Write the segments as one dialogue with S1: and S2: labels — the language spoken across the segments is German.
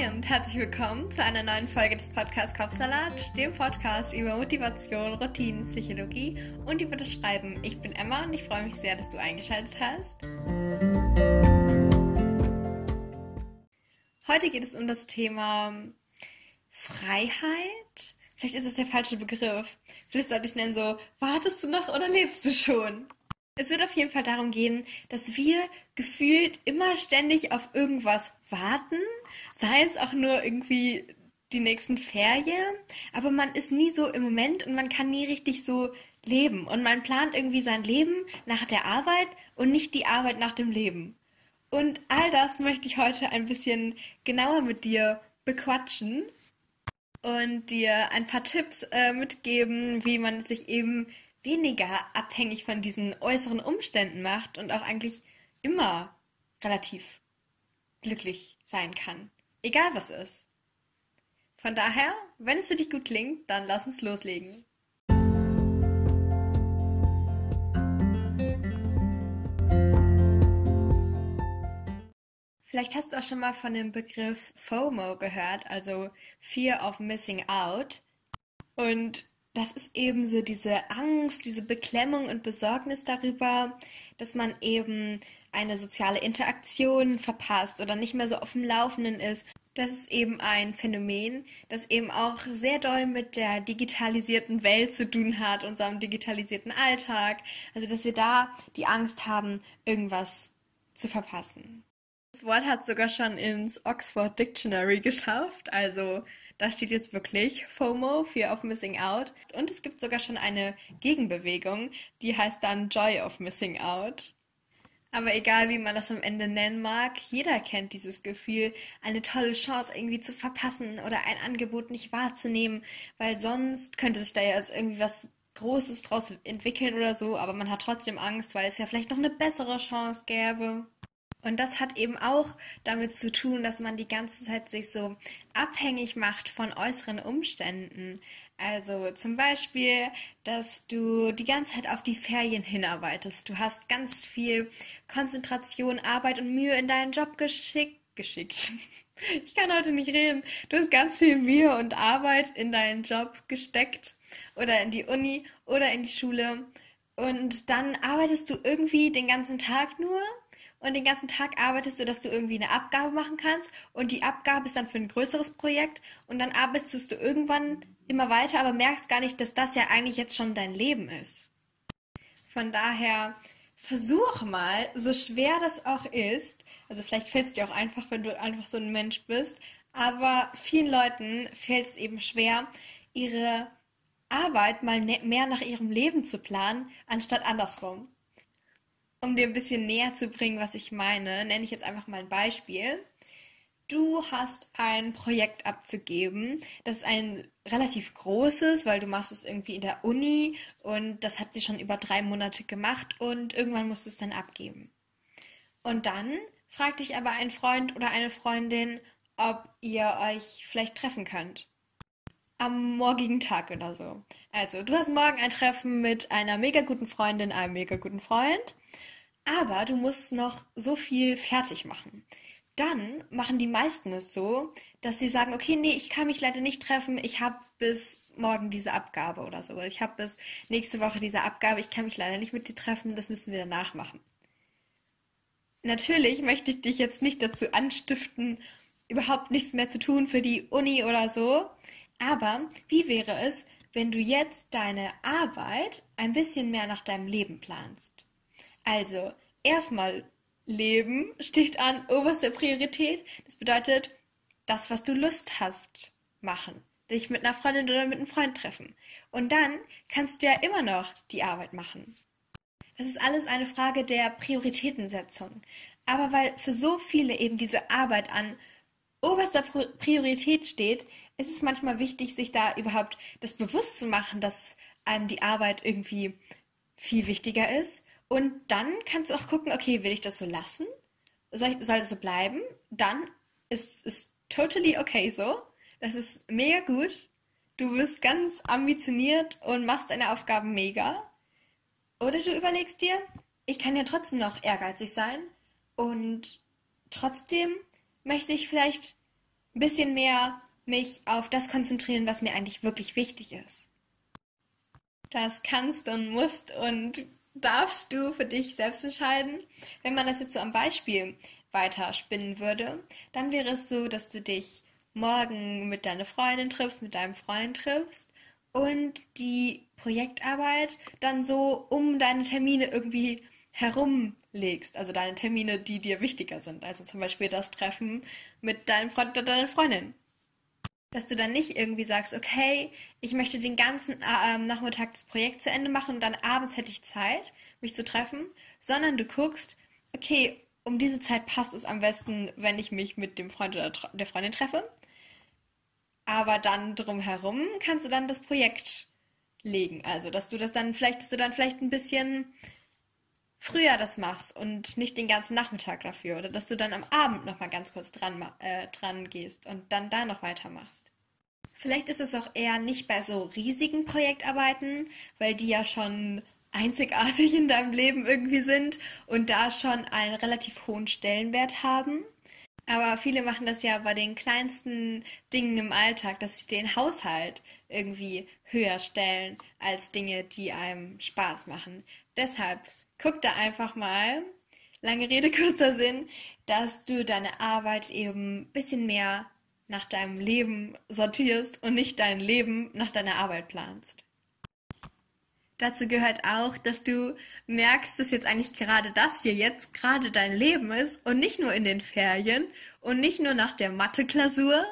S1: Hi und herzlich willkommen zu einer neuen Folge des Podcasts Kopfsalat, dem Podcast über Motivation, Routinen, Psychologie und über das Schreiben. Ich bin Emma und ich freue mich sehr, dass du eingeschaltet hast. Heute geht es um das Thema Freiheit. Vielleicht ist es der falsche Begriff. Vielleicht sollte ich es nennen so, wartest du noch oder lebst du schon? Es wird auf jeden Fall darum gehen, dass wir gefühlt immer ständig auf irgendwas warten, sei es auch nur irgendwie die nächsten Ferien, aber man ist nie so im Moment und man kann nie richtig so leben und man plant irgendwie sein Leben nach der Arbeit und nicht die Arbeit nach dem Leben. Und all das möchte ich heute ein bisschen genauer mit dir bequatschen und dir ein paar Tipps äh, mitgeben, wie man sich eben weniger abhängig von diesen äußeren Umständen macht und auch eigentlich immer relativ glücklich sein kann. Egal was ist. Von daher, wenn es für dich gut klingt, dann lass uns loslegen. Vielleicht hast du auch schon mal von dem Begriff FOMO gehört, also Fear of Missing Out. Und das ist eben so diese Angst, diese Beklemmung und Besorgnis darüber, dass man eben eine soziale Interaktion verpasst oder nicht mehr so auf dem Laufenden ist. Das ist eben ein Phänomen, das eben auch sehr doll mit der digitalisierten Welt zu tun hat, unserem digitalisierten Alltag. Also, dass wir da die Angst haben, irgendwas zu verpassen. Das Wort hat sogar schon ins Oxford Dictionary geschafft, also da steht jetzt wirklich FOMO, Fear of Missing Out. Und es gibt sogar schon eine Gegenbewegung, die heißt dann Joy of Missing Out. Aber egal, wie man das am Ende nennen mag, jeder kennt dieses Gefühl, eine tolle Chance irgendwie zu verpassen oder ein Angebot nicht wahrzunehmen, weil sonst könnte sich da ja als irgendwie was Großes draus entwickeln oder so, aber man hat trotzdem Angst, weil es ja vielleicht noch eine bessere Chance gäbe. Und das hat eben auch damit zu tun, dass man die ganze Zeit sich so abhängig macht von äußeren Umständen. Also zum Beispiel, dass du die ganze Zeit auf die Ferien hinarbeitest. Du hast ganz viel Konzentration, Arbeit und Mühe in deinen Job geschickt. geschickt. Ich kann heute nicht reden. Du hast ganz viel Mühe und Arbeit in deinen Job gesteckt oder in die Uni oder in die Schule. Und dann arbeitest du irgendwie den ganzen Tag nur und den ganzen Tag arbeitest du, dass du irgendwie eine Abgabe machen kannst. Und die Abgabe ist dann für ein größeres Projekt. Und dann arbeitest du irgendwann immer weiter, aber merkst gar nicht, dass das ja eigentlich jetzt schon dein Leben ist. Von daher versuch mal, so schwer das auch ist, also vielleicht fällt es dir auch einfach, wenn du einfach so ein Mensch bist, aber vielen Leuten fällt es eben schwer, ihre Arbeit mal ne-, mehr nach ihrem Leben zu planen, anstatt andersrum um dir ein bisschen näher zu bringen, was ich meine, nenne ich jetzt einfach mal ein Beispiel. Du hast ein Projekt abzugeben. Das ist ein relativ großes, weil du machst es irgendwie in der Uni und das habt ihr schon über drei Monate gemacht und irgendwann musst du es dann abgeben. Und dann fragt dich aber ein Freund oder eine Freundin, ob ihr euch vielleicht treffen könnt. Am morgigen Tag oder so. Also, du hast morgen ein Treffen mit einer mega guten Freundin, einem mega guten Freund aber du musst noch so viel fertig machen. Dann machen die meisten es so, dass sie sagen, okay, nee, ich kann mich leider nicht treffen, ich habe bis morgen diese Abgabe oder so. Oder ich habe bis nächste Woche diese Abgabe, ich kann mich leider nicht mit dir treffen, das müssen wir danach machen. Natürlich möchte ich dich jetzt nicht dazu anstiften, überhaupt nichts mehr zu tun für die Uni oder so. Aber wie wäre es, wenn du jetzt deine Arbeit ein bisschen mehr nach deinem Leben planst? Also, erstmal Leben steht an oberster Priorität. Das bedeutet, das, was du Lust hast, machen. Dich mit einer Freundin oder mit einem Freund treffen. Und dann kannst du ja immer noch die Arbeit machen. Das ist alles eine Frage der Prioritätensetzung. Aber weil für so viele eben diese Arbeit an oberster Priorität steht, ist es manchmal wichtig, sich da überhaupt das bewusst zu machen, dass einem die Arbeit irgendwie viel wichtiger ist und dann kannst du auch gucken, okay, will ich das so lassen? Soll, ich, soll das so bleiben? Dann ist es totally okay so. Das ist mega gut. Du bist ganz ambitioniert und machst deine Aufgaben mega. Oder du überlegst dir, ich kann ja trotzdem noch ehrgeizig sein und trotzdem möchte ich vielleicht ein bisschen mehr mich auf das konzentrieren, was mir eigentlich wirklich wichtig ist. Das kannst und musst und darfst du für dich selbst entscheiden. Wenn man das jetzt so am Beispiel weiter spinnen würde, dann wäre es so, dass du dich morgen mit deiner Freundin triffst, mit deinem Freund triffst und die Projektarbeit dann so um deine Termine irgendwie herumlegst, also deine Termine, die dir wichtiger sind, also zum Beispiel das Treffen mit deinem Freund oder deiner Freundin. Dass du dann nicht irgendwie sagst, okay, ich möchte den ganzen äh, Nachmittag das Projekt zu Ende machen und dann abends hätte ich Zeit, mich zu treffen, sondern du guckst, okay, um diese Zeit passt es am besten, wenn ich mich mit dem Freund oder der Freundin treffe. Aber dann drumherum kannst du dann das Projekt legen. Also, dass du das dann vielleicht, dass du dann vielleicht ein bisschen früher das machst und nicht den ganzen Nachmittag dafür. Oder dass du dann am Abend nochmal ganz kurz dran, äh, dran gehst und dann da noch weitermachst. Vielleicht ist es auch eher nicht bei so riesigen Projektarbeiten, weil die ja schon einzigartig in deinem Leben irgendwie sind und da schon einen relativ hohen Stellenwert haben. Aber viele machen das ja bei den kleinsten Dingen im Alltag, dass sie den Haushalt irgendwie höher stellen als Dinge, die einem Spaß machen. Deshalb guck da einfach mal, lange Rede, kurzer Sinn, dass du deine Arbeit eben ein bisschen mehr nach deinem Leben sortierst und nicht dein Leben nach deiner Arbeit planst. Dazu gehört auch, dass du merkst, dass jetzt eigentlich gerade das hier jetzt gerade dein Leben ist und nicht nur in den Ferien und nicht nur nach der Mathe-Klausur,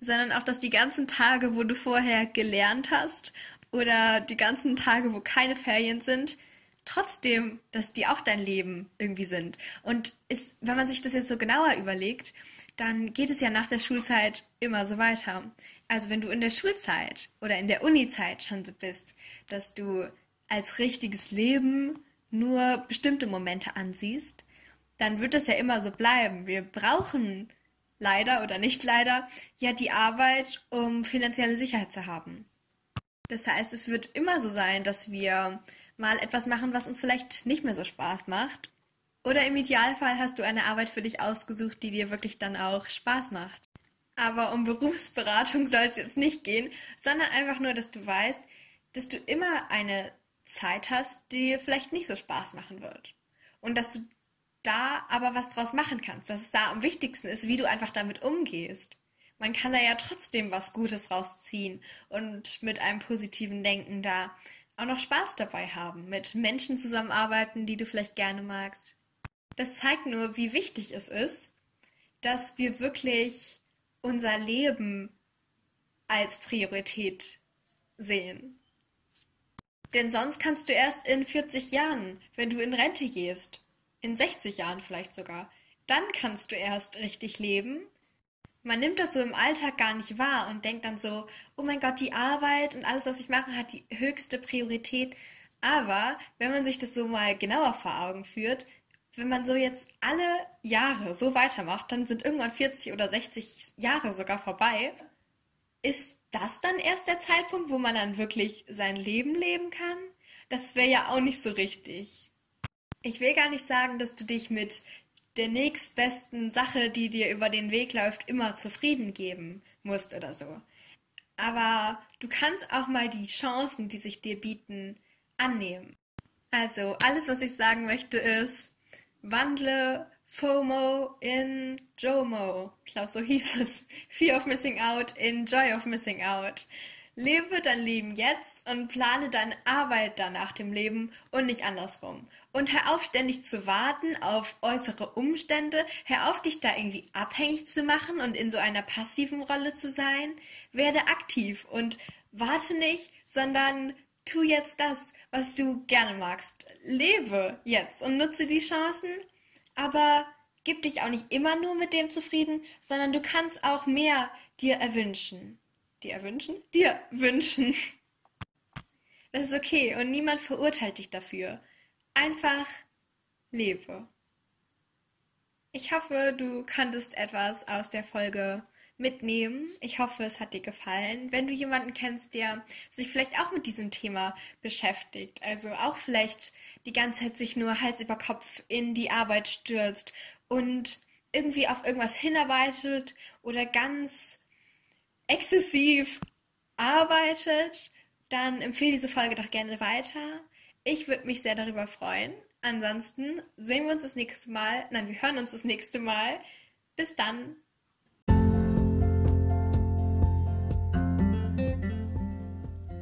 S1: sondern auch, dass die ganzen Tage, wo du vorher gelernt hast oder die ganzen Tage, wo keine Ferien sind, trotzdem, dass die auch dein Leben irgendwie sind. Und ist, wenn man sich das jetzt so genauer überlegt, dann geht es ja nach der Schulzeit immer so weiter. Also wenn du in der Schulzeit oder in der Unizeit schon so bist, dass du als richtiges Leben nur bestimmte Momente ansiehst, dann wird es ja immer so bleiben. Wir brauchen leider oder nicht leider ja die Arbeit, um finanzielle Sicherheit zu haben. Das heißt, es wird immer so sein, dass wir mal etwas machen, was uns vielleicht nicht mehr so Spaß macht. Oder im Idealfall hast du eine Arbeit für dich ausgesucht, die dir wirklich dann auch Spaß macht. Aber um Berufsberatung soll es jetzt nicht gehen, sondern einfach nur, dass du weißt, dass du immer eine Zeit hast, die vielleicht nicht so Spaß machen wird. Und dass du da aber was draus machen kannst, dass es da am wichtigsten ist, wie du einfach damit umgehst. Man kann da ja trotzdem was Gutes rausziehen und mit einem positiven Denken da auch noch Spaß dabei haben, mit Menschen zusammenarbeiten, die du vielleicht gerne magst. Das zeigt nur, wie wichtig es ist, dass wir wirklich unser Leben als Priorität sehen. Denn sonst kannst du erst in 40 Jahren, wenn du in Rente gehst, in 60 Jahren vielleicht sogar, dann kannst du erst richtig leben. Man nimmt das so im Alltag gar nicht wahr und denkt dann so, oh mein Gott, die Arbeit und alles, was ich mache, hat die höchste Priorität. Aber wenn man sich das so mal genauer vor Augen führt, wenn man so jetzt alle Jahre so weitermacht, dann sind irgendwann 40 oder 60 Jahre sogar vorbei. Ist das dann erst der Zeitpunkt, wo man dann wirklich sein Leben leben kann? Das wäre ja auch nicht so richtig. Ich will gar nicht sagen, dass du dich mit der nächstbesten Sache, die dir über den Weg läuft, immer zufrieden geben musst oder so. Aber du kannst auch mal die Chancen, die sich dir bieten, annehmen. Also, alles, was ich sagen möchte, ist, Wandle FOMO in JOMO. Ich glaube, so hieß es. Fear of Missing Out in Joy of Missing Out. Lebe dein Leben jetzt und plane deine Arbeit dann nach dem Leben und nicht andersrum. Und hör auf, ständig zu warten auf äußere Umstände. Hör auf, dich da irgendwie abhängig zu machen und in so einer passiven Rolle zu sein. Werde aktiv und warte nicht, sondern tu jetzt das, was du gerne magst. Lebe jetzt und nutze die Chancen, aber gib dich auch nicht immer nur mit dem zufrieden, sondern du kannst auch mehr dir erwünschen. Dir erwünschen? Dir wünschen. Das ist okay und niemand verurteilt dich dafür. Einfach lebe. Ich hoffe, du konntest etwas aus der Folge mitnehmen. Ich hoffe, es hat dir gefallen. Wenn du jemanden kennst, der sich vielleicht auch mit diesem Thema beschäftigt, also auch vielleicht die ganze Zeit sich nur Hals über Kopf in die Arbeit stürzt und irgendwie auf irgendwas hinarbeitet oder ganz exzessiv arbeitet, dann empfehle diese Folge doch gerne weiter. Ich würde mich sehr darüber freuen. Ansonsten sehen wir uns das nächste Mal. Nein, wir hören uns das nächste Mal. Bis dann.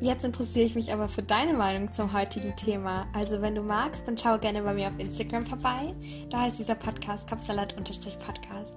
S1: Jetzt interessiere ich mich aber für deine Meinung zum heutigen Thema. Also wenn du magst, dann schau gerne bei mir auf Instagram vorbei. Da heißt dieser Podcast Kopfsalat-Podcast.